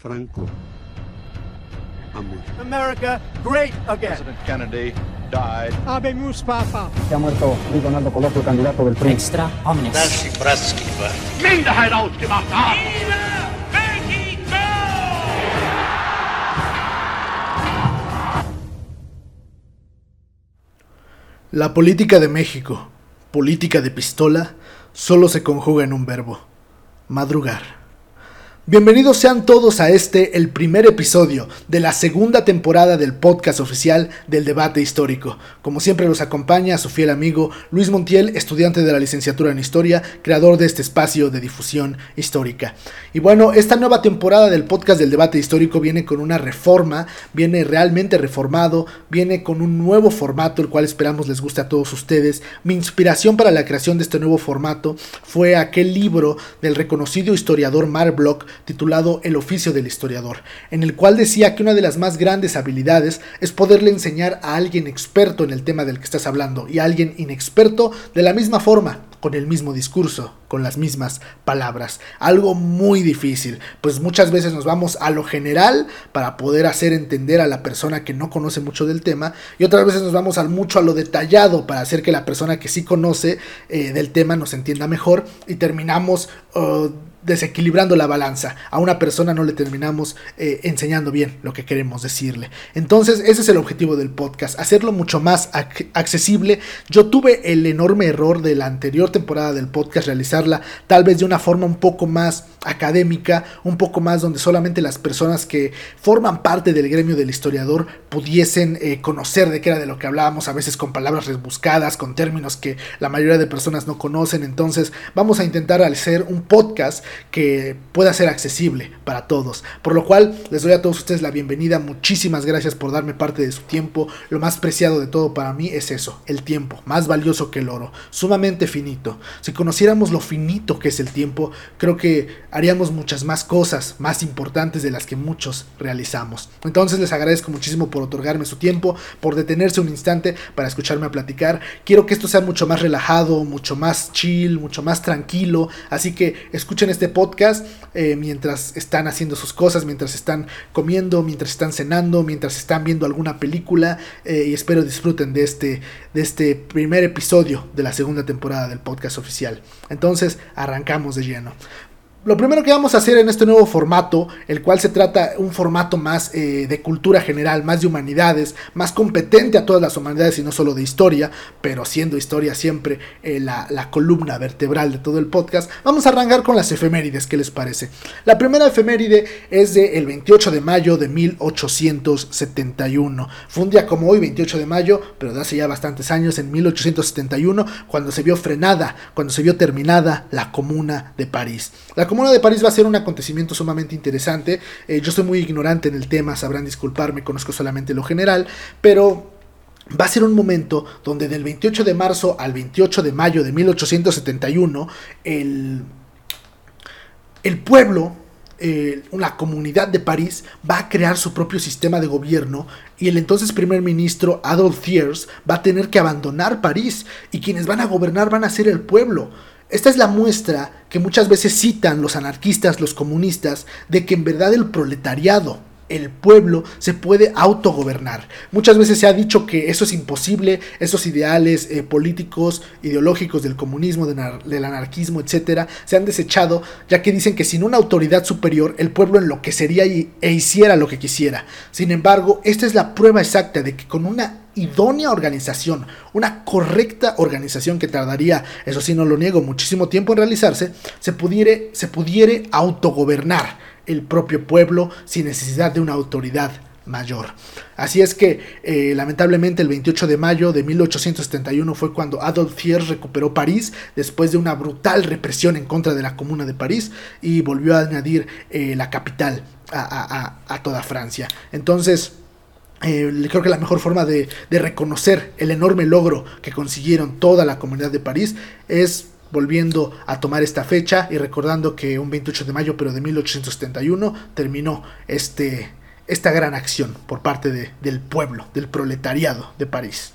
Franco ha muerto. America great again. President Kennedy died. Habemus Papa. Se ha muerto Luis Donaldo Colosio, candidato del PRI. Extra omnes. Minderheit ausgemacht haben. La política de México, política de pistola, solo se conjuga en un verbo, madrugar. Bienvenidos sean todos a este, el primer episodio de la segunda temporada del podcast oficial del debate histórico. Como siempre los acompaña su fiel amigo Luis Montiel, estudiante de la licenciatura en Historia, creador de este espacio de difusión histórica. Y bueno, esta nueva temporada del podcast del debate histórico viene con una reforma, viene realmente reformado, viene con un nuevo formato, el cual esperamos les guste a todos ustedes. Mi inspiración para la creación de este nuevo formato fue aquel libro del reconocido historiador Mark Bloch titulado El oficio del historiador, en el cual decía que una de las más grandes habilidades es poderle enseñar a alguien experto en el tema del que estás hablando y a alguien inexperto de la misma forma, con el mismo discurso, con las mismas palabras. Algo muy difícil, pues muchas veces nos vamos a lo general para poder hacer entender a la persona que no conoce mucho del tema y otras veces nos vamos al mucho a lo detallado para hacer que la persona que sí conoce eh, del tema nos entienda mejor y terminamos... uh, desequilibrando la balanza. A una persona no le terminamos eh, enseñando bien lo que queremos decirle. Entonces, ese es el objetivo del podcast, hacerlo mucho más ac accesible. Yo tuve el enorme error de la anterior temporada del podcast realizarla tal vez de una forma un poco más académica, un poco más donde solamente las personas que forman parte del gremio del historiador pudiesen eh, conocer de qué era de lo que hablábamos, a veces con palabras rebuscadas, con términos que la mayoría de personas no conocen. Entonces, vamos a intentar hacer un podcast que pueda ser accesible para todos. Por lo cual les doy a todos ustedes la bienvenida. Muchísimas gracias por darme parte de su tiempo. Lo más preciado de todo para mí es eso, el tiempo, más valioso que el oro, sumamente finito. Si conociéramos lo finito que es el tiempo, creo que haríamos muchas más cosas más importantes de las que muchos realizamos. Entonces les agradezco muchísimo por otorgarme su tiempo, por detenerse un instante para escucharme a platicar. Quiero que esto sea mucho más relajado, mucho más chill, mucho más tranquilo. Así que escuchen este podcast eh, mientras están haciendo sus cosas, mientras están comiendo, mientras están cenando, mientras están viendo alguna película eh, y espero disfruten de este, de este primer episodio de la segunda temporada del podcast oficial. Entonces arrancamos de lleno. Lo primero que vamos a hacer en este nuevo formato, el cual se trata un formato más eh, de cultura general, más de humanidades, más competente a todas las humanidades y no solo de historia, pero siendo historia siempre eh, la, columna vertebral de todo el podcast, vamos a arrancar con las efemérides, ¿qué les parece? La primera efeméride es del el 28 de mayo de 1871. Fue un día como hoy, 28 de mayo, pero de hace ya bastantes años, en 1871, cuando se vio frenada, cuando se vio terminada la Comuna de París. Comuna de París va a ser un acontecimiento sumamente interesante. Eh, yo soy muy ignorante en el tema, sabrán disculparme, conozco solamente lo general, pero va a ser un momento donde del 28 de marzo al 28 de mayo de 1871, el, el pueblo eh, la comunidad de París va a crear su propio sistema de gobierno y el entonces primer ministro Adolf Thiers va a tener que abandonar París y quienes van a gobernar van a ser el pueblo. Esta es la muestra que muchas veces citan los anarquistas, los comunistas, de que en verdad el proletariado, el pueblo, se puede autogobernar. Muchas veces se ha dicho que eso es imposible, esos ideales eh, políticos, ideológicos del comunismo, de del anarquismo, etcétera, se han desechado, ya que dicen que sin una autoridad superior, el pueblo enloquecería y, e hiciera lo que quisiera. Sin embargo, esta es la prueba exacta de que con una idónea organización, una correcta organización que tardaría, eso sí no lo niego, muchísimo tiempo en realizarse, se pudiere, se pudiere autogobernar el propio pueblo sin necesidad de una autoridad mayor. Así es que eh, lamentablemente el 28 de mayo de 1871 fue cuando Adolf Thiers recuperó París después de una brutal represión en contra de la Comuna de París y volvió a añadir eh, la capital a, a, a toda Francia. Entonces, eh, creo que la mejor forma de, reconocer el enorme logro que consiguieron toda la comunidad de París es volviendo a tomar esta fecha y recordando que un 28 de mayo pero de 1871 terminó este, esta gran acción por parte de, del pueblo, del proletariado de París.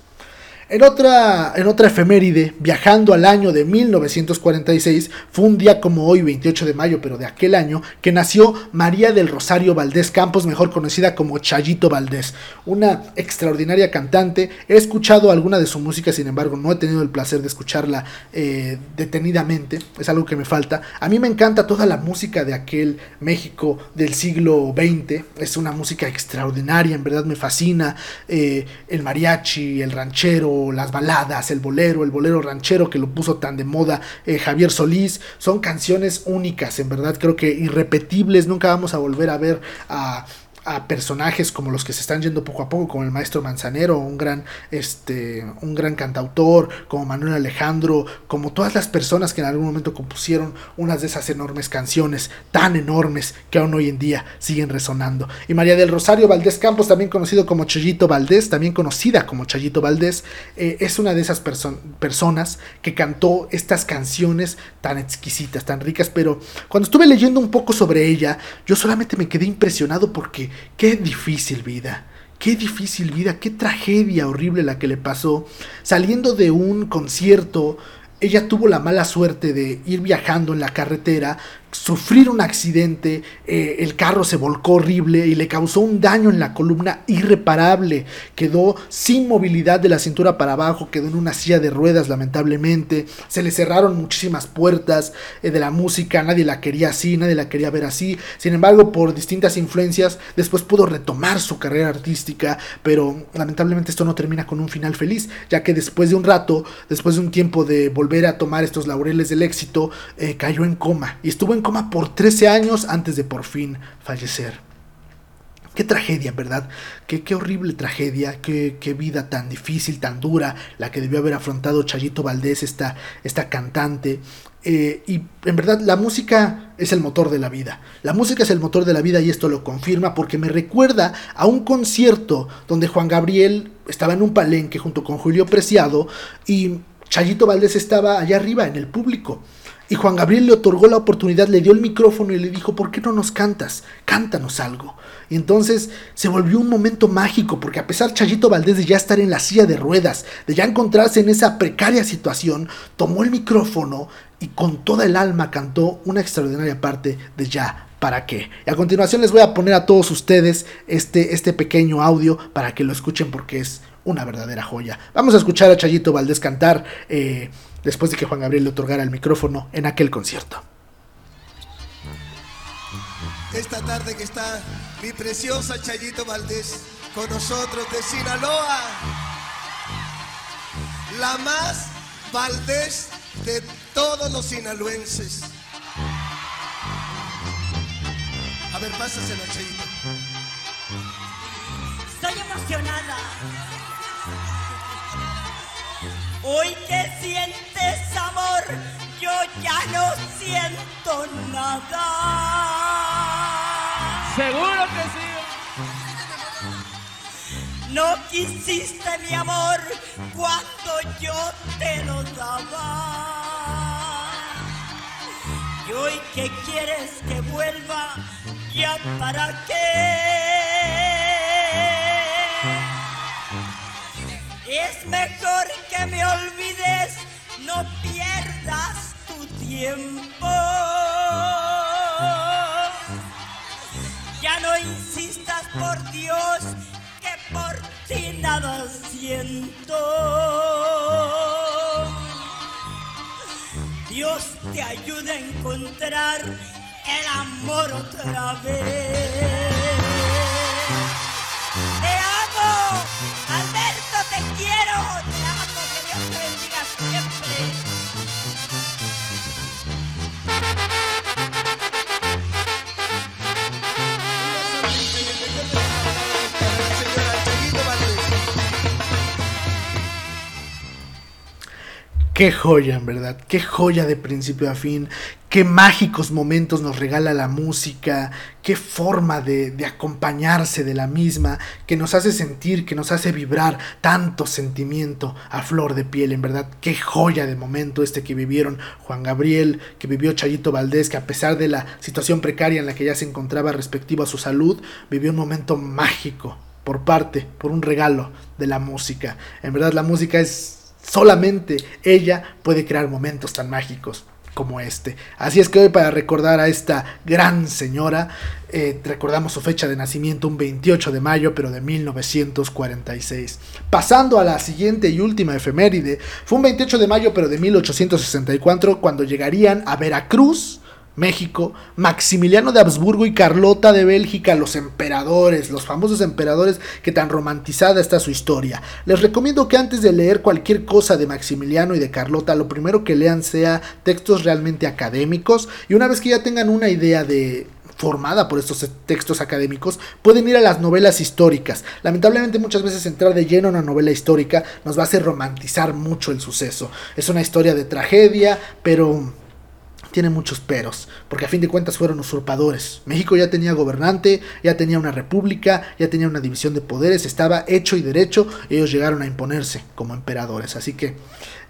En otra, en otra efeméride, viajando al año de 1946, fue un día como hoy, 28 de mayo, pero de aquel año, que nació María del Rosario Valdés Campos, mejor conocida como Chayito Valdés, una extraordinaria cantante. He escuchado alguna de su música, sin embargo, no he tenido el placer de escucharla eh, detenidamente, es algo que me falta. A mí me encanta toda la música de aquel México del siglo XX, es una música extraordinaria, en verdad me fascina. Eh, el mariachi, el ranchero, las baladas, el bolero, el bolero ranchero que lo puso tan de moda eh, Javier Solís, son canciones únicas, en verdad creo que irrepetibles, nunca vamos a volver a ver a a personajes como los que se están yendo poco a poco, como el maestro Manzanero, un gran, este, un gran cantautor, como Manuel Alejandro, como todas las personas que en algún momento compusieron unas de esas enormes canciones, tan enormes que aún hoy en día siguen resonando. Y María del Rosario Valdés Campos, también conocido como Chayito Valdés, también conocida como Chayito Valdés, eh, es una de esas personas que cantó estas canciones tan exquisitas, tan ricas, pero cuando estuve leyendo un poco sobre ella, yo solamente me quedé impresionado porque Qué difícil vida. Qué difícil vida, qué tragedia horrible la que le pasó. Saliendo de un concierto, ella tuvo la mala suerte de ir viajando en la carretera sufrir un accidente, eh, el carro se volcó horrible y le causó un daño en la columna irreparable, quedó sin movilidad de la cintura para abajo, quedó en una silla de ruedas lamentablemente, se le cerraron muchísimas puertas eh, de la música, nadie la quería así, nadie la quería ver así, sin embargo por distintas influencias después pudo retomar su carrera artística, pero lamentablemente esto no termina con un final feliz, ya que después de un rato, después de un tiempo de volver a tomar estos laureles del éxito, eh, cayó en coma y estuvo en por 13 años antes de por fin fallecer. Qué tragedia, ¿verdad? Qué, qué horrible tragedia, qué, qué, vida tan difícil, tan dura, la que debió haber afrontado Chayito Valdés, esta, esta cantante. Eh, y en verdad la música es el motor de la vida. La música es el motor de la vida y esto lo confirma porque me recuerda a un concierto donde Juan Gabriel estaba en un palenque junto con Julio Preciado y Chayito Valdés estaba allá arriba en el público. Y Juan Gabriel le otorgó la oportunidad, le dio el micrófono y le dijo, ¿por qué no nos cantas? Cántanos algo. Y entonces se volvió un momento mágico, porque a pesar Chayito Valdés de ya estar en la silla de ruedas, de ya encontrarse en esa precaria situación, tomó el micrófono y con toda el alma cantó una extraordinaria parte de Ya para qué. Y a continuación les voy a poner a todos ustedes este, este pequeño audio para que lo escuchen porque es una verdadera joya. Vamos a escuchar a Chayito Valdés cantar. Eh, después de que Juan Gabriel le otorgara el micrófono en aquel concierto. Esta tarde que está mi preciosa Chayito Valdés con nosotros de Sinaloa, la más Valdés de todos los sinaloenses. A ver, pásasela, Chayito. Estoy emocionada Hoy que sientes amor, yo ya no siento nada. Seguro que sí. No quisiste mi amor cuando yo te lo daba. Y hoy que quieres que vuelva, ya para qué. Es mejor que me olvides, no pierdas tu tiempo. Ya no insistas por Dios, que por ti nada siento. Dios te ayude a encontrar el amor otra vez. Qué joya, en verdad, qué joya de principio a fin, qué mágicos momentos nos regala la música, qué forma de, acompañarse de la misma, que nos hace sentir, que nos hace vibrar tanto sentimiento a flor de piel, en verdad, qué joya de momento este que vivieron Juan Gabriel, que vivió Chayito Valdés, que a pesar de la situación precaria en la que ya se encontraba respectivo a su salud, vivió un momento mágico por parte, por un regalo de la música. En verdad la música es solamente ella puede crear momentos tan mágicos como este. Así es que hoy para recordar a esta gran señora, eh, recordamos su fecha de nacimiento un 28 de mayo, pero de 1946. Pasando a la siguiente y última efeméride, fue un 28 de mayo, pero de 1864, cuando llegarían a Veracruz, México, Maximiliano de Habsburgo y Carlota de Bélgica, los emperadores, los famosos emperadores que tan romantizada está su historia. Les recomiendo que antes de leer cualquier cosa de Maximiliano y de Carlota, lo primero que lean sea textos realmente académicos y una vez que ya tengan una idea de formada por estos textos académicos, pueden ir a las novelas históricas. Lamentablemente muchas veces entrar de lleno a una novela histórica nos va a hacer romantizar mucho el suceso. Es una historia de tragedia, pero tiene muchos peros, porque a fin de cuentas fueron usurpadores. México ya tenía gobernante, ya tenía una república, ya tenía una división de poderes, estaba hecho y derecho, y ellos llegaron a imponerse como emperadores. Así que,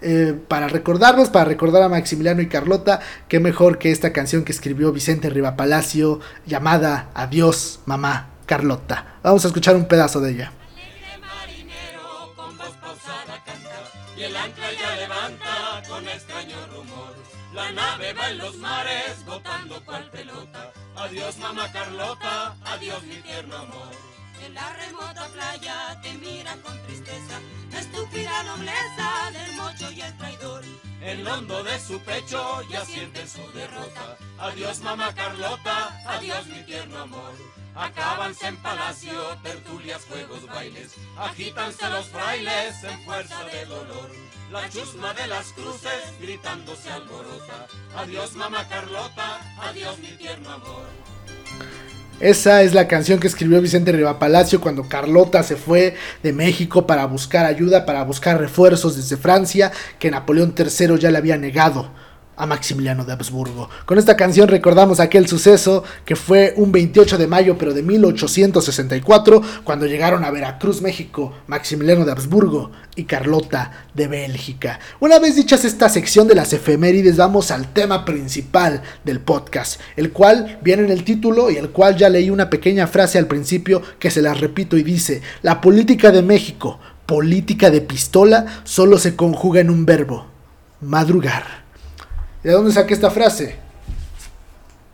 eh, para recordarlos, para recordar a Maximiliano y Carlota, qué mejor que esta canción que escribió Vicente Rivapalacio, llamada Adiós, mamá Carlota. Vamos a escuchar un pedazo de ella. y el ancla La nave va en los mares botando cual pelota. Adiós mamá Carlota, adiós mi tierno amor. En la remota playa te mira con tristeza, estúpida nobleza del mocho y el traidor. En lo hondo de su pecho ya siente su derrota. Adiós mamá Carlota, adiós mi tierno amor. Acábanse en palacio, tertulias, juegos, bailes, agítanse los frailes en fuerza de dolor. La chusma de las cruces gritándose alborota. Adiós mamá Carlota, adiós mi tierno amor. Esa es la canción que escribió Vicente Rivapalacio cuando Carlota se fue de México para buscar ayuda, para buscar refuerzos desde Francia, que Napoleón III ya le había negado a Maximiliano de Habsburgo. Con esta canción recordamos aquel suceso que fue un 28 de mayo pero de 1864 cuando llegaron a Veracruz, México, Maximiliano de Habsburgo y Carlota de Bélgica. Una vez dichas esta sección de las efemérides vamos al tema principal del podcast, el cual viene en el título y el cual ya leí una pequeña frase al principio que se las repito y dice, la política de México, política de pistola, solo se conjuga en un verbo, madrugar. ¿De dónde saqué esta frase?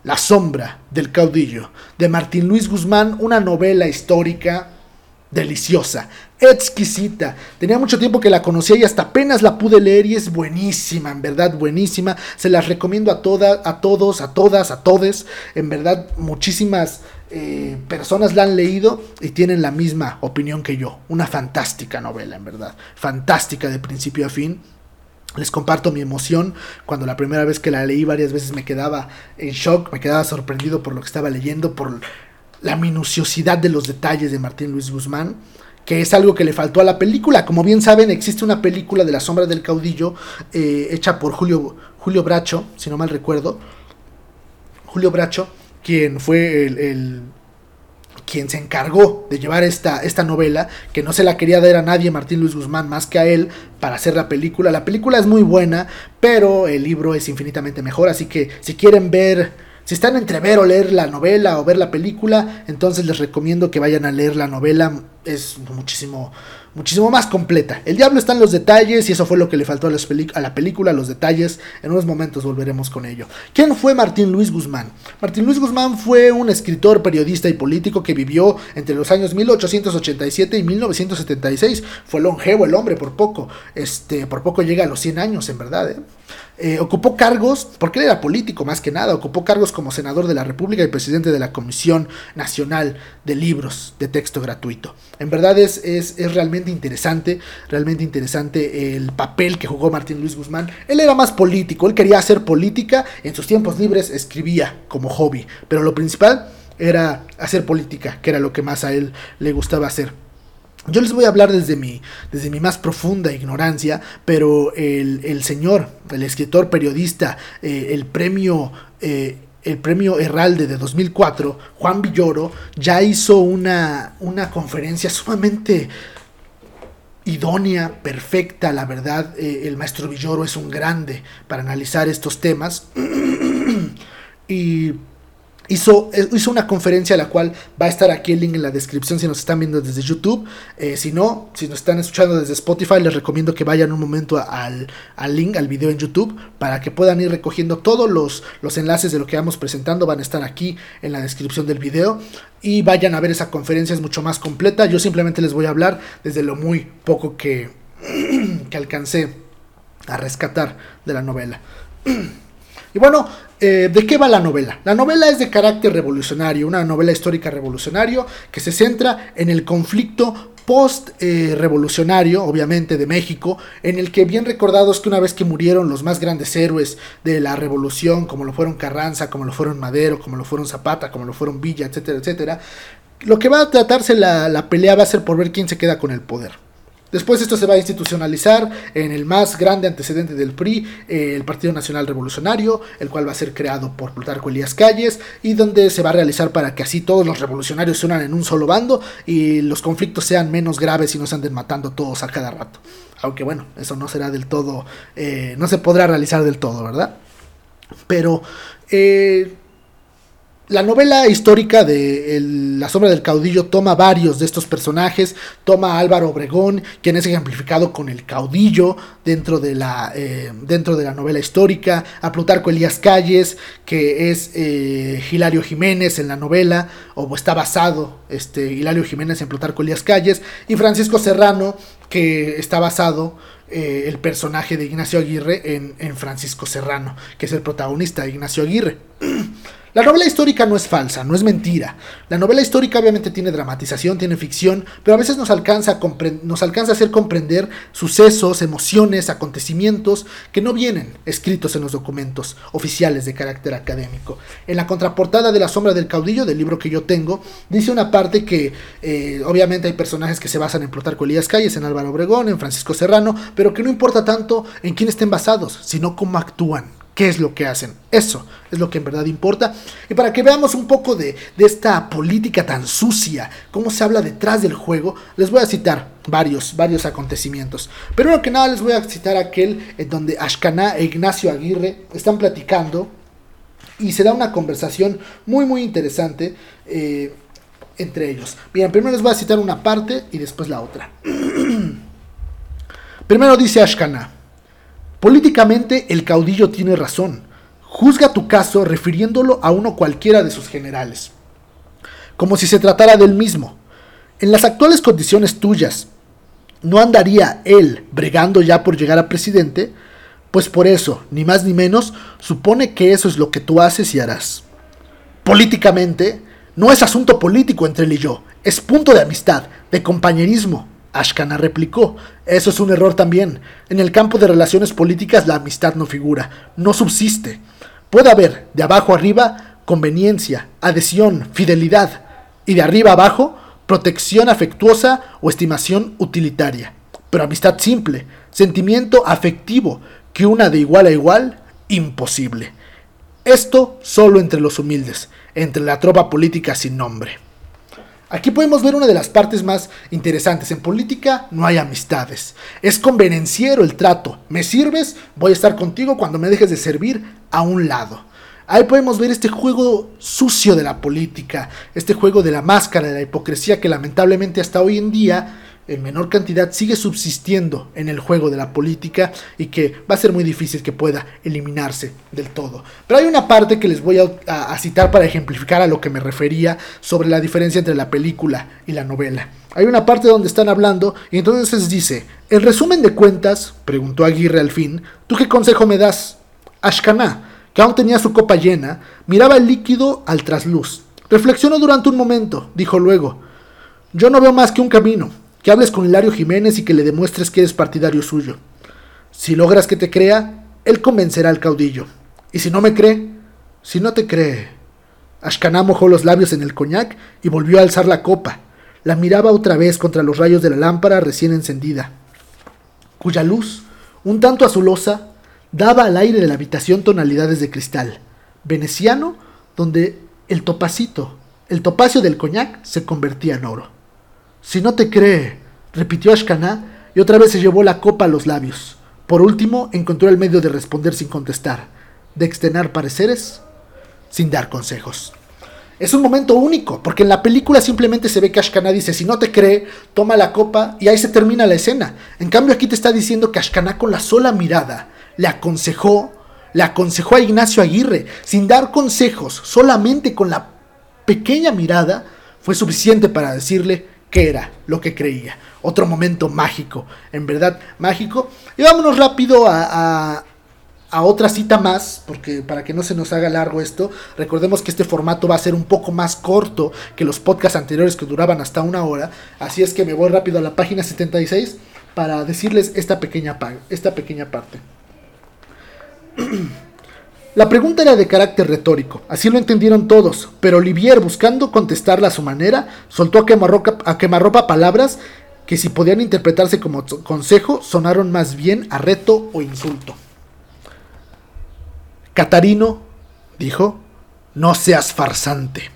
La sombra del caudillo, de Martín Luis Guzmán, una novela histórica deliciosa, exquisita. Tenía mucho tiempo que la conocía y hasta apenas la pude leer y es buenísima, en verdad buenísima. Se las recomiendo a todas, a todos, a todas, a todes. En verdad muchísimas eh, personas la han leído y tienen la misma opinión que yo. Una fantástica novela, en verdad. Fantástica de principio a fin. Les comparto mi emoción cuando la primera vez que la leí varias veces me quedaba en shock, me quedaba sorprendido por lo que estaba leyendo, por la minuciosidad de los detalles de Martín Luis Guzmán, que es algo que le faltó a la película. Como bien saben, existe una película de La sombra del caudillo eh, hecha por Julio, Julio Bracho, si no mal recuerdo. Julio Bracho, quien fue el quien se encargó de llevar esta, esta novela, que no se la quería dar a nadie, Martín Luis Guzmán, más que a él, para hacer la película. La película es muy buena, pero el libro es infinitamente mejor, así que si quieren ver, si están entre ver o leer la novela o ver la película, entonces les recomiendo que vayan a leer la novela, es muchísimo muchísimo más completa. El diablo está en los detalles y eso fue lo que le faltó a, la película, los detalles. En unos momentos volveremos con ello. ¿Quién fue Martín Luis Guzmán? Martín Luis Guzmán fue un escritor, periodista y político que vivió entre los años 1887 y 1976. Fue longevo el hombre por poco. Este, por poco llega a los 100 años, en verdad. ¿eh? Eh, ocupó cargos, porque él era político más que nada, ocupó cargos como senador de la República y presidente de la Comisión Nacional de Libros de Texto Gratuito. En verdad es, es, es, realmente interesante, realmente interesante el papel que jugó Martín Luis Guzmán. Él era más político, él quería hacer política, en sus tiempos libres escribía como hobby, pero lo principal era hacer política, que era lo que más a él le gustaba hacer. Yo les voy a hablar desde mi, desde mi más profunda ignorancia, pero el, señor, el escritor, periodista, eh, el premio... Eh, el premio Herralde de 2004, Juan Villoro, ya hizo una, una conferencia sumamente idónea, perfecta, la verdad, eh, el maestro Villoro es un grande para analizar estos temas. y Hizo, eh, hizo, una conferencia, la cual va a estar aquí el link en la descripción si nos están viendo desde YouTube. Eh, si no, si nos están escuchando desde Spotify, les recomiendo que vayan un momento al, al, link, al video en YouTube, para que puedan ir recogiendo todos los, los enlaces de lo que vamos presentando. Van a estar aquí en la descripción del video. Y vayan a ver esa conferencia, es mucho más completa. Yo simplemente les voy a hablar desde lo muy poco que, que alcancé a rescatar de la novela. Y bueno, eh, ¿de qué va la novela? La novela es de carácter revolucionario, una novela histórica revolucionario que se centra en el conflicto post-revolucionario, eh, obviamente, de México, en el que bien recordados que una vez que murieron los más grandes héroes de la revolución, como lo fueron Carranza, como lo fueron Madero, como lo fueron Zapata, como lo fueron Villa, etcétera, etcétera, lo que va a tratarse la, la pelea va a ser por ver quién se queda con el poder. Después esto se va a institucionalizar en el más grande antecedente del PRI, eh, el Partido Nacional Revolucionario, el cual va a ser creado por Plutarco Elías Calles y donde se va a realizar para que así todos los revolucionarios se unan en un solo bando y los conflictos sean menos graves y no se anden matando todos a cada rato. Aunque bueno, eso no será del todo, eh, no se podrá realizar del todo, ¿verdad? Pero... Eh, la novela histórica de La sombra del caudillo toma varios de estos personajes, toma a Álvaro Obregón, quien es ejemplificado con el caudillo dentro de la, eh, dentro de la novela histórica, a Plutarco Elías Calles, que es eh, Hilario Jiménez en la novela, o está basado este, Hilario Jiménez en Plutarco Elías Calles, y Francisco Serrano, que está basado eh, el personaje de Ignacio Aguirre en, en Francisco Serrano, que es el protagonista de Ignacio Aguirre. La novela histórica no es falsa, no es mentira. La novela histórica obviamente tiene dramatización, tiene ficción, pero a veces nos alcanza a, nos alcanza a hacer comprender sucesos, emociones, acontecimientos que no vienen escritos en los documentos oficiales de carácter académico. En la contraportada de La sombra del caudillo, del libro que yo tengo, dice una parte que eh, obviamente hay personajes que se basan en Plutarco Elías Calles, en Álvaro Obregón, en Francisco Serrano, pero que no importa tanto en quién estén basados, sino cómo actúan qué es lo que hacen. Eso es lo que en verdad importa. Y para que veamos un poco de, esta política tan sucia, cómo se habla detrás del juego, les voy a citar varios, varios acontecimientos. Primero que nada les voy a citar aquel en donde Ashkaná e Ignacio Aguirre están platicando y se da una conversación muy muy interesante eh, entre ellos. Bien, primero les voy a citar una parte y después la otra. primero dice Ashkaná. Políticamente el caudillo tiene razón. Juzga tu caso refiriéndolo a uno cualquiera de sus generales, como si se tratara del mismo. En las actuales condiciones tuyas, ¿no andaría él bregando ya por llegar a presidente? Pues por eso, ni más ni menos, supone que eso es lo que tú haces y harás. Políticamente, no es asunto político entre él y yo, es punto de amistad, de compañerismo, Ashkana replicó, eso es un error también. En el campo de relaciones políticas la amistad no figura, no subsiste. Puede haber, de abajo arriba, conveniencia, adhesión, fidelidad, y de arriba abajo, protección afectuosa o estimación utilitaria. Pero amistad simple, sentimiento afectivo, que una de igual a igual, imposible. Esto solo entre los humildes, entre la tropa política sin nombre. Aquí podemos ver una de las partes más interesantes. En política no hay amistades. Es convenenciero el trato. Me sirves, voy a estar contigo cuando me dejes de servir a un lado. Ahí podemos ver este juego sucio de la política, este juego de la máscara, de la hipocresía que lamentablemente hasta hoy en día en menor cantidad sigue subsistiendo en el juego de la política y que va a ser muy difícil que pueda eliminarse del todo. Pero hay una parte que les voy a, citar para ejemplificar a lo que me refería sobre la diferencia entre la película y la novela. Hay una parte donde están hablando y entonces dice, en resumen de cuentas, preguntó Aguirre al fin, ¿tú qué consejo me das? Ashkaná, que aún tenía su copa llena, miraba el líquido al trasluz. Reflexionó durante un momento, dijo luego, yo no veo más que un camino, que hables con Hilario Jiménez y que le demuestres que eres partidario suyo. Si logras que te crea, él convencerá al caudillo. Y si no me cree, si no te cree. Ashkaná mojó los labios en el coñac y volvió a alzar la copa. La miraba otra vez contra los rayos de la lámpara recién encendida, cuya luz, un tanto azulosa, daba al aire de la habitación tonalidades de cristal, veneciano, donde el topacito, el topacio del coñac se convertía en oro. Si no te cree, repitió Ashkaná y otra vez se llevó la copa a los labios. Por último, encontró el medio de responder sin contestar, de extener pareceres sin dar consejos. Es un momento único, porque en la película simplemente se ve que Ashkaná dice, si no te cree, toma la copa y ahí se termina la escena. En cambio aquí te está diciendo que Ashkaná con la sola mirada le aconsejó, le aconsejó a Ignacio Aguirre, sin dar consejos, solamente con la pequeña mirada, fue suficiente para decirle qué era lo que creía. Otro momento mágico, en verdad mágico. Y vámonos rápido a, a otra cita más, porque para que no se nos haga largo esto, recordemos que este formato va a ser un poco más corto que los podcasts anteriores que duraban hasta una hora, así es que me voy rápido a la página 76 para decirles esta pequeña, esta pequeña parte. La pregunta era de carácter retórico, así lo entendieron todos, pero Olivier, buscando contestarla a su manera, soltó a quemarropa, a quemarropa palabras que si podían interpretarse como consejo, sonaron más bien a reto o insulto. Catarino dijo, no seas farsante.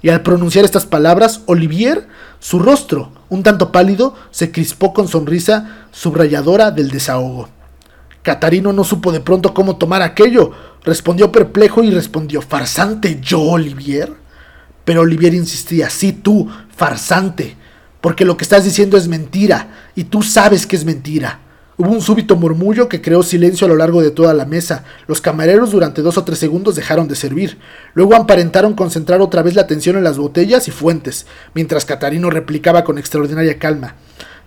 Y al pronunciar estas palabras, Olivier, su rostro, un tanto pálido, se crispó con sonrisa subrayadora del desahogo. Catarino no supo de pronto cómo tomar aquello. Respondió perplejo y respondió, ¿farsante yo, Olivier? Pero Olivier insistía, sí tú, farsante, porque lo que estás diciendo es mentira, y tú sabes que es mentira. Hubo un súbito murmullo que creó silencio a lo largo de toda la mesa. Los camareros durante dos o tres segundos dejaron de servir. Luego aparentaron concentrar otra vez la atención en las botellas y fuentes, mientras Catarino replicaba con extraordinaria calma.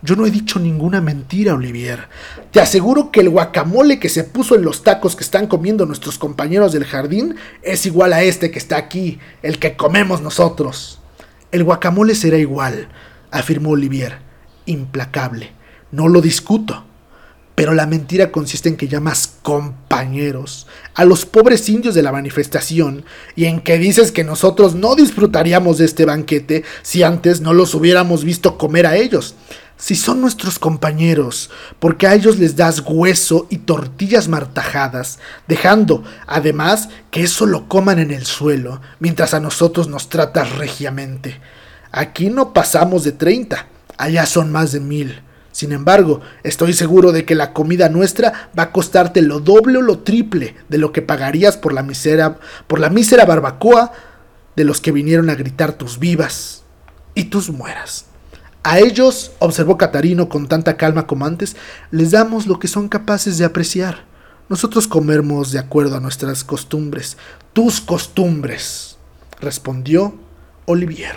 Yo no he dicho ninguna mentira, Olivier. Te aseguro que el guacamole que se puso en los tacos que están comiendo nuestros compañeros del jardín es igual a este que está aquí, el que comemos nosotros. El guacamole será igual, afirmó Olivier, implacable. No lo discuto. Pero la mentira consiste en que llamas compañeros a los pobres indios de la manifestación y en que dices que nosotros no disfrutaríamos de este banquete si antes no los hubiéramos visto comer a ellos. Si son nuestros compañeros, porque a ellos les das hueso y tortillas martajadas, dejando, además, que eso lo coman en el suelo, mientras a nosotros nos tratas regiamente. Aquí no pasamos de treinta, allá son más de mil. Sin embargo, estoy seguro de que la comida nuestra va a costarte lo doble o lo triple de lo que pagarías por la mísera, por la mísera barbacoa de los que vinieron a gritar tus vivas y tus mueras. A ellos, observó Catarino con tanta calma como antes, les damos lo que son capaces de apreciar. Nosotros comemos de acuerdo a nuestras costumbres, tus costumbres, respondió Olivier.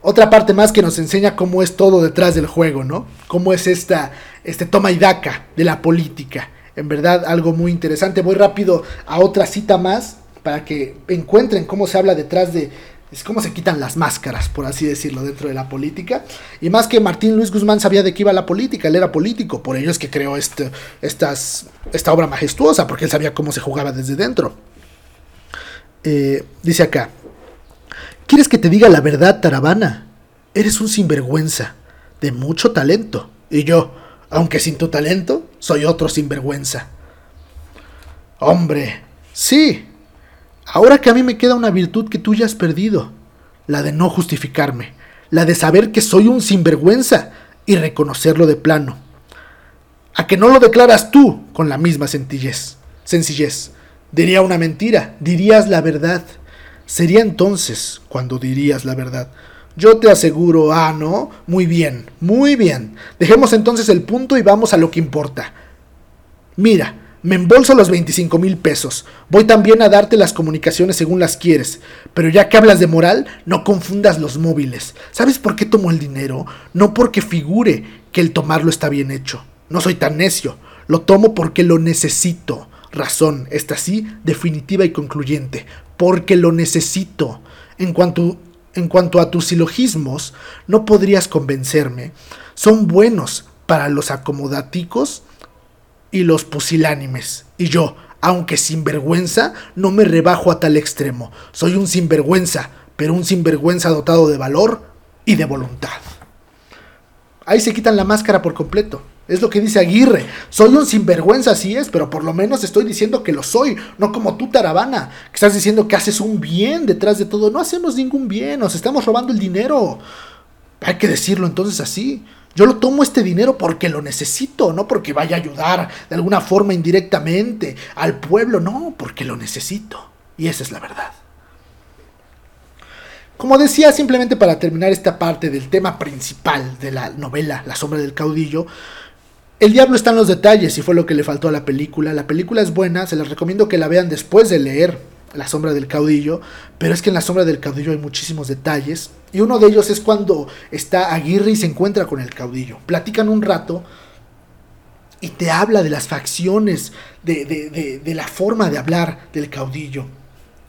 Otra parte más que nos enseña cómo es todo detrás del juego, ¿no? Cómo es esta, este toma y daca de la política. En verdad, algo muy interesante. Voy rápido a otra cita más para que encuentren cómo se habla detrás de, es cómo se quitan las máscaras, por así decirlo, dentro de la política. Y más que Martín Luis Guzmán sabía de qué iba la política, él era político, por ello es que creó este, estas, esta obra majestuosa, porque él sabía cómo se jugaba desde dentro. Eh, dice acá, ¿Quieres que te diga la verdad, Taravana? Eres un sinvergüenza, de mucho talento. Y yo, aunque sin tu talento, soy otro sinvergüenza. Hombre, sí. Ahora que a mí me queda una virtud que tú ya has perdido, la de no justificarme, la de saber que soy un sinvergüenza y reconocerlo de plano. A que no lo declaras tú con la misma sencillez. Sencillez. Diría una mentira, dirías la verdad. Sería entonces cuando dirías la verdad. Yo te aseguro, ah, ¿no? Muy bien, muy bien. Dejemos entonces el punto y vamos a lo que importa. Mira, me embolso los 25 mil pesos. Voy también a darte las comunicaciones según las quieres. Pero ya que hablas de moral, no confundas los móviles. ¿Sabes por qué tomo el dinero? No porque figure que el tomarlo está bien hecho. No soy tan necio. Lo tomo porque lo necesito. Razón, esta sí, definitiva y concluyente porque lo necesito. En cuanto, en cuanto a tus silogismos, no podrías convencerme. Son buenos para los acomodaticos y los pusilánimes. Y yo, aunque sinvergüenza, no me rebajo a tal extremo. Soy un sinvergüenza, pero un sinvergüenza dotado de valor y de voluntad. Ahí se quitan la máscara por completo. Es lo que dice Aguirre. Soy un sinvergüenza, así es, pero por lo menos estoy diciendo que lo soy, no como tú, Taravana, que estás diciendo que haces un bien detrás de todo. No hacemos ningún bien, nos estamos robando el dinero. Hay que decirlo entonces así. Yo lo tomo este dinero porque lo necesito, no porque vaya a ayudar de alguna forma indirectamente al pueblo, no, porque lo necesito. Y esa es la verdad. Como decía, simplemente para terminar esta parte del tema principal de la novela La sombra del caudillo, el diablo está en los detalles y fue lo que le faltó a la película. La película es buena, se les recomiendo que la vean después de leer La sombra del caudillo, pero es que en La sombra del caudillo hay muchísimos detalles y uno de ellos es cuando está Aguirre y se encuentra con el caudillo. Platican un rato y te habla de las facciones, de, de, de, la forma de hablar del caudillo.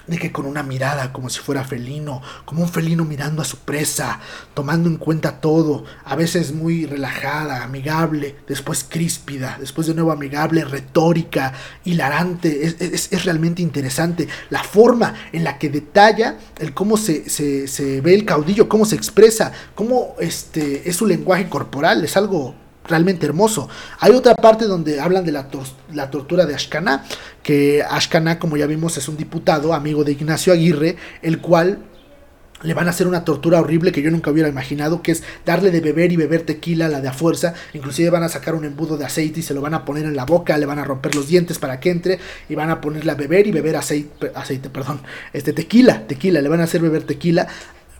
De que con una mirada como si fuera felino, como un felino mirando a su presa, tomando en cuenta todo, a veces muy relajada, amigable, después críspida, después de nuevo amigable, retórica, hilarante, es, es, es realmente interesante la forma en la que detalla el cómo se, se, se ve el caudillo, cómo se expresa, cómo este, es su lenguaje corporal, es algo realmente hermoso. Hay otra parte donde hablan de la, la tortura de Ashkaná, que Ashkaná, como ya vimos, es un diputado, amigo de Ignacio Aguirre, el cual le van a hacer una tortura horrible que yo nunca hubiera imaginado, que es darle de beber y beber tequila a la de a fuerza, inclusive van a sacar un embudo de aceite y se lo van a poner en la boca, le van a romper los dientes para que entre y van a ponerle a beber y beber aceite, aceite, perdón, este tequila, tequila, le van a hacer beber tequila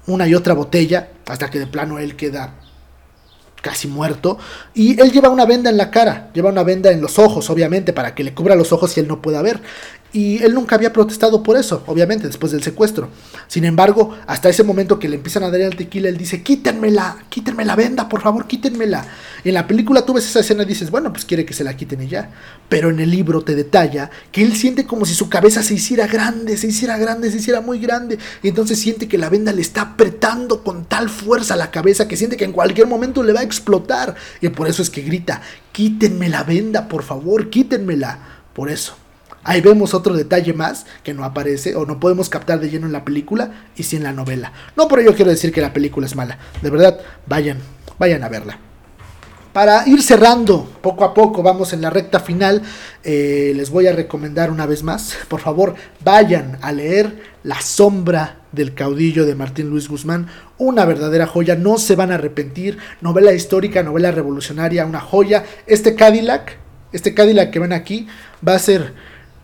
una y otra botella hasta que de plano él queda casi muerto, y él lleva una venda en la cara, lleva una venda en los ojos, obviamente, para que le cubra los ojos y él no pueda ver. Y él nunca había protestado por eso, obviamente, después del secuestro. Sin embargo, hasta ese momento que le empiezan a dar el tequila, él dice, quítenmela, quítenme la venda, por favor, quítenmela. En la película tú ves esa escena y dices, bueno, pues quiere que se la quiten y ya. Pero en el libro te detalla que él siente como si su cabeza se hiciera grande, se hiciera grande, se hiciera muy grande. Y entonces siente que la venda le está apretando con tal fuerza la cabeza que siente que en cualquier momento le va a explotar. Y por eso es que grita, quítenme la venda, por favor, quítenmela. Por eso. Ahí vemos otro detalle más que no aparece o no podemos captar de lleno en la película y sí en la novela. No por ello quiero decir que la película es mala. De verdad, vayan, vayan a verla. Para ir cerrando poco a poco, vamos en la recta final, eh, les voy a recomendar una vez más, por favor, vayan a leer La sombra del caudillo de Martín Luis Guzmán, una verdadera joya, no se van a arrepentir, novela histórica, novela revolucionaria, una joya. Este Cadillac, este Cadillac que ven aquí, va a ser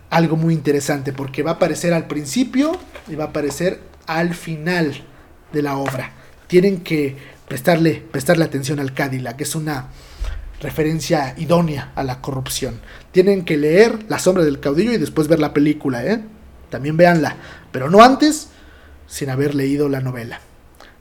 algo muy interesante porque va a aparecer al principio y va a aparecer al final de la obra. Tienen que prestarle, prestarle atención al Cadillac, que es una referencia idónea a la corrupción. Tienen que leer La sombra del caudillo y después ver la película, ¿eh? También véanla, pero no antes sin haber leído la novela.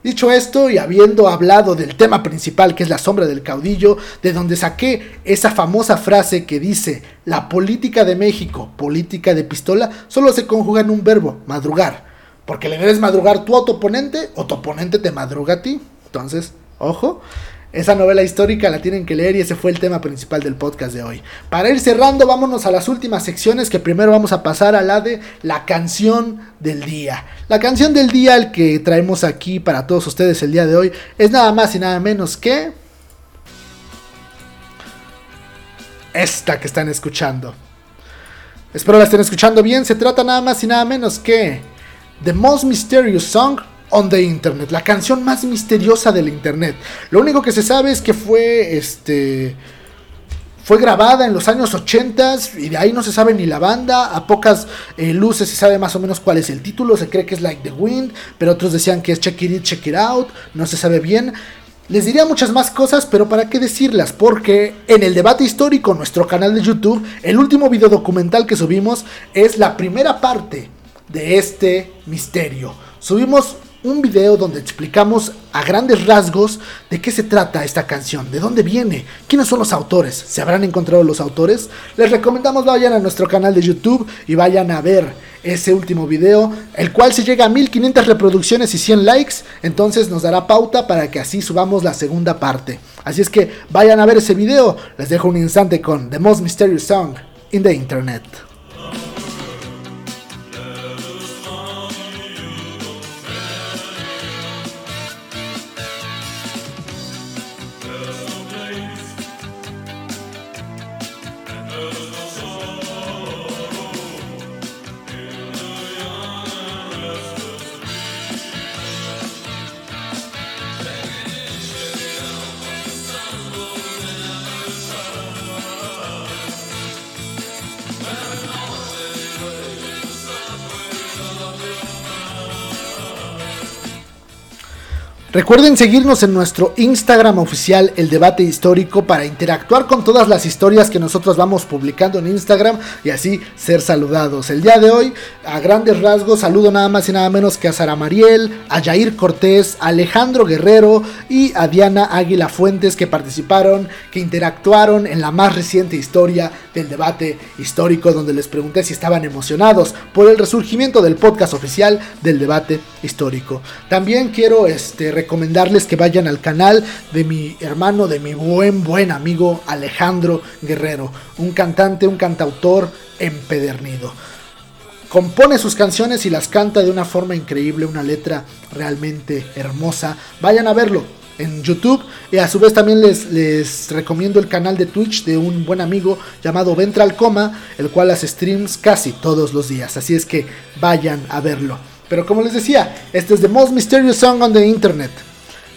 Dicho esto y habiendo hablado del tema principal que es la sombra del caudillo, de donde saqué esa famosa frase que dice, la política de México, política de pistola, solo se conjuga en un verbo, madrugar. Porque le debes madrugar tú a tu oponente o tu oponente te madruga a ti. Entonces, ojo, esa novela histórica la tienen que leer y ese fue el tema principal del podcast de hoy. Para ir cerrando, vámonos a las últimas secciones que primero vamos a pasar a la de la canción del día. La canción del día, el que traemos aquí para todos ustedes el día de hoy, es nada más y nada menos que... Esta que están escuchando. Espero la estén escuchando bien. Se trata nada más y nada menos que... The Most Mysterious Song on the Internet, la canción más misteriosa del Internet. Lo único que se sabe es que fue este fue grabada en los años 80 y de ahí no se sabe ni la banda, a pocas eh, luces se sabe más o menos cuál es el título, se cree que es Like the Wind, pero otros decían que es Check It, Check It Out, no se sabe bien. Les diría muchas más cosas, pero ¿para qué decirlas? Porque en el debate histórico, nuestro canal de YouTube, el último video documental que subimos es la primera parte de este misterio. Subimos un video donde explicamos a grandes rasgos de qué se trata esta canción, de dónde viene, quiénes son los autores, se habrán encontrado los autores. Les recomendamos vayan a nuestro canal de YouTube y vayan a ver ese último video, el cual si llega a 1500 reproducciones y 100 likes, entonces nos dará pauta para que así subamos la segunda parte. Así es que vayan a ver ese video, les dejo un instante con The Most Mysterious Song in the Internet. Recuerden seguirnos en nuestro Instagram oficial, El Debate Histórico, para interactuar con todas las historias que nosotros vamos publicando en Instagram y así ser saludados. El día de hoy, a grandes rasgos, saludo nada más y nada menos que a Sara Mariel, a Jair Cortés, a Alejandro Guerrero y a Diana Águila Fuentes que participaron, que interactuaron en la más reciente historia del debate histórico, donde les pregunté si estaban emocionados por el resurgimiento del podcast oficial del debate histórico. También quiero este recomendarles que vayan al canal de mi hermano, de mi buen, buen amigo Alejandro Guerrero, un cantante, un cantautor empedernido. Compone sus canciones y las canta de una forma increíble, una letra realmente hermosa. Vayan a verlo en YouTube y a su vez también les, les recomiendo el canal de Twitch de un buen amigo llamado Ventral Coma, el cual hace streams casi todos los días. Así es que vayan a verlo. Pero como les decía, este es The Most Mysterious Song on the Internet.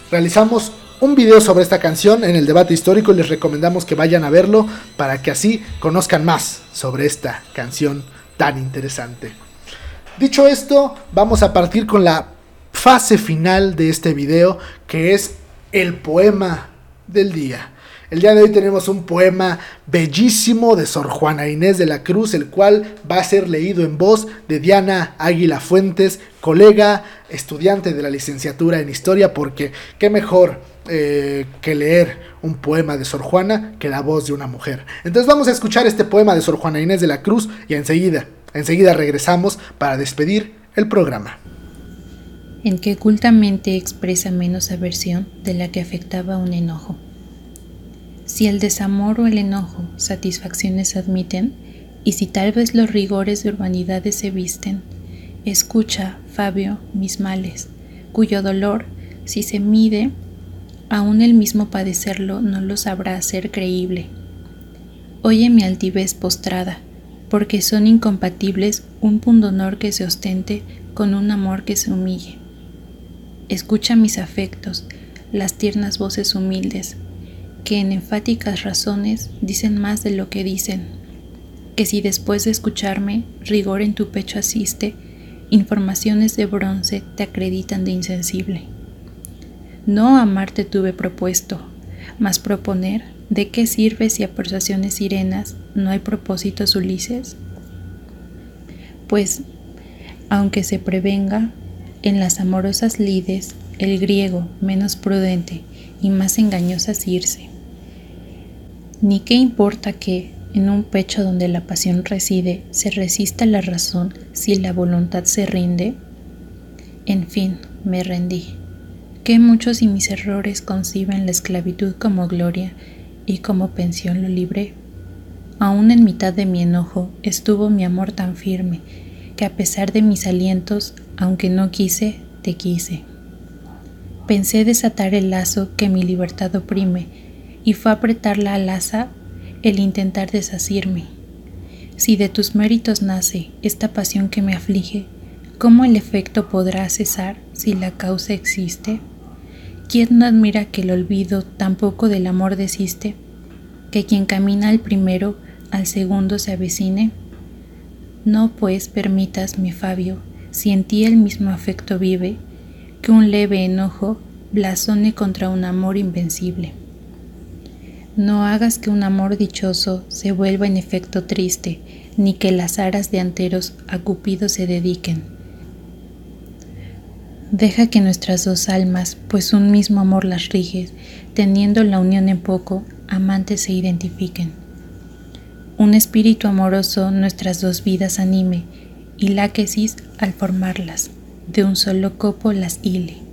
Realizamos un video sobre esta canción en el debate histórico y les recomendamos que vayan a verlo para que así conozcan más sobre esta canción tan interesante. Dicho esto, vamos a partir con la fase final de este video que es el poema del día. El día de hoy tenemos un poema bellísimo de Sor Juana Inés de la Cruz, el cual va a ser leído en voz de Diana Águila Fuentes, colega, estudiante de la licenciatura en historia, porque qué mejor eh, que leer un poema de Sor Juana que la voz de una mujer. Entonces vamos a escuchar este poema de Sor Juana Inés de la Cruz y enseguida, enseguida regresamos para despedir el programa en que ocultamente expresa menos aversión de la que afectaba un enojo. Si el desamor o el enojo satisfacciones admiten, y si tal vez los rigores de urbanidades se visten, escucha, Fabio, mis males, cuyo dolor, si se mide, aún el mismo padecerlo no lo sabrá hacer creíble. Oye mi altivez postrada, porque son incompatibles un pundonor que se ostente con un amor que se humille. Escucha mis afectos, las tiernas voces humildes, que en enfáticas razones dicen más de lo que dicen, que si después de escucharme rigor en tu pecho asiste, informaciones de bronce te acreditan de insensible. No amarte tuve propuesto, mas proponer, ¿de qué sirve si a persuasiones sirenas no hay propósitos Ulises? Pues, aunque se prevenga, en las amorosas lides, el griego menos prudente y más engañosa irse. Ni qué importa que, en un pecho donde la pasión reside, se resista la razón si la voluntad se rinde. En fin, me rendí. Qué muchos y mis errores conciben la esclavitud como gloria y como pensión lo libré. Aún en mitad de mi enojo estuvo mi amor tan firme que a pesar de mis alientos, aunque no quise, te quise. Pensé desatar el lazo que mi libertad oprime y fue apretar la alaza el intentar desasirme. Si de tus méritos nace esta pasión que me aflige, ¿cómo el efecto podrá cesar si la causa existe? ¿Quién no admira que el olvido tampoco del amor desiste? ¿Que quien camina al primero al segundo se avecine? No pues permitas, mi Fabio, si en ti el mismo afecto vive, que un leve enojo blasone contra un amor invencible. No hagas que un amor dichoso se vuelva en efecto triste, ni que las aras de anteros a Cupido se dediquen. Deja que nuestras dos almas, pues un mismo amor las rige, teniendo la unión en poco, amantes se identifiquen. Un espíritu amoroso nuestras dos vidas anime, y láquesis al formarlas, de un solo copo las hile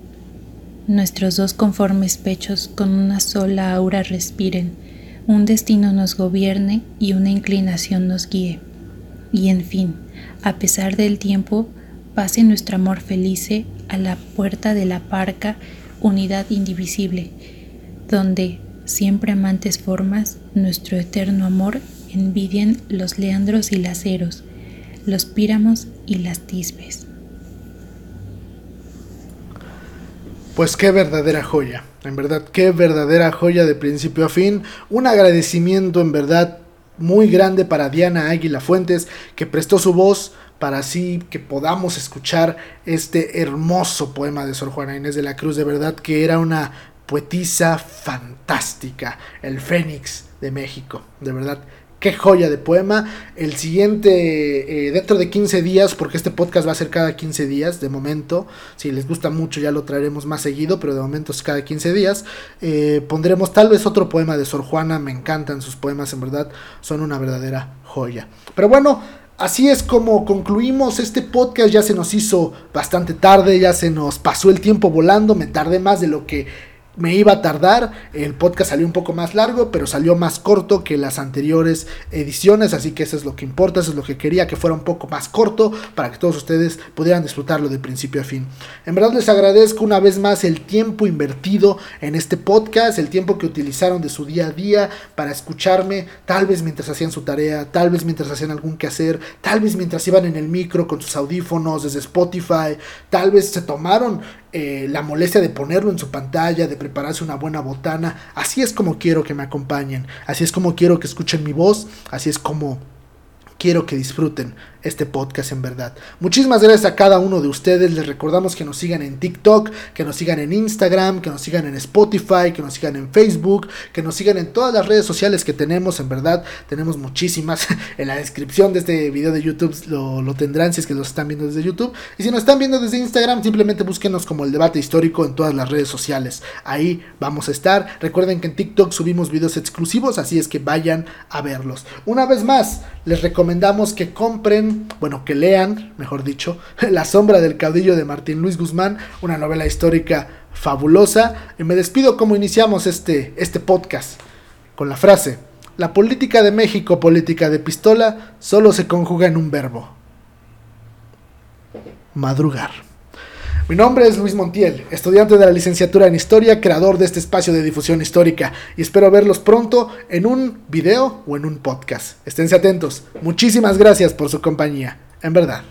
nuestros dos conformes pechos con una sola aura respiren, un destino nos gobierne y una inclinación nos guíe. Y en fin, a pesar del tiempo, pase nuestro amor felice a la puerta de la parca unidad indivisible, donde, siempre amantes formas, nuestro eterno amor envidian los leandros y las eros, los píramos y las tisbes. Pues qué verdadera joya, en verdad, qué verdadera joya de principio a fin. Un agradecimiento en verdad muy grande para Diana Águila Fuentes, que prestó su voz para así que podamos escuchar este hermoso poema de Sor Juana Inés de la Cruz. De verdad que era una poetisa fantástica, el Fénix de México. De verdad, qué joya de poema. El siguiente, eh, dentro de 15 días, porque este podcast va a ser cada 15 días, de momento. Si les gusta mucho ya lo traeremos más seguido, pero de momento es cada 15 días. Eh, pondremos tal vez otro poema de Sor Juana. Me encantan sus poemas, en verdad, son una verdadera joya. Pero bueno, Así es como concluimos este podcast, ya se nos hizo bastante tarde, ya se nos pasó el tiempo volando, me tardé más de lo que me iba a tardar. El podcast salió un poco más largo, pero salió más corto que las anteriores ediciones. Así que eso es lo que importa, eso es lo que quería, que fuera un poco más corto para que todos ustedes pudieran disfrutarlo de principio a fin. En verdad les agradezco una vez más el tiempo invertido en este podcast, el tiempo que utilizaron de su día a día para escucharme, tal vez mientras hacían su tarea, tal vez mientras hacían algún quehacer, tal vez mientras iban en el micro con sus audífonos desde Spotify, tal vez se tomaron eh, la molestia de ponerlo en su pantalla, de prepararse una buena botana. Así es como quiero que me acompañen, así es como quiero que escuchen mi voz, así es como quiero que disfruten este podcast en verdad. Muchísimas gracias a cada uno de ustedes. Les recordamos que nos sigan en TikTok, que nos sigan en Instagram, que nos sigan en Spotify, que nos sigan en Facebook, que nos sigan en todas las redes sociales que tenemos. En verdad, tenemos muchísimas. En la descripción de este video de YouTube lo, lo tendrán si es que lo están viendo desde YouTube. Y si nos están viendo desde Instagram, simplemente búsquenos como el debate histórico en todas las redes sociales. Ahí vamos a estar. Recuerden que en TikTok subimos videos exclusivos, así es que vayan a verlos. Una vez más, les recomendamos que compren bueno, que lean, mejor dicho, La sombra del caudillo de Martín Luis Guzmán, una novela histórica fabulosa. Y me despido como iniciamos este, este podcast, con la frase, la política de México, política de pistola, solo se conjuga en un verbo. Madrugar. Mi nombre es Luis Montiel, estudiante de la licenciatura en Historia, creador de este espacio de difusión histórica, y espero verlos pronto en un video o en un podcast. Esténse atentos. Muchísimas gracias por su compañía, en verdad.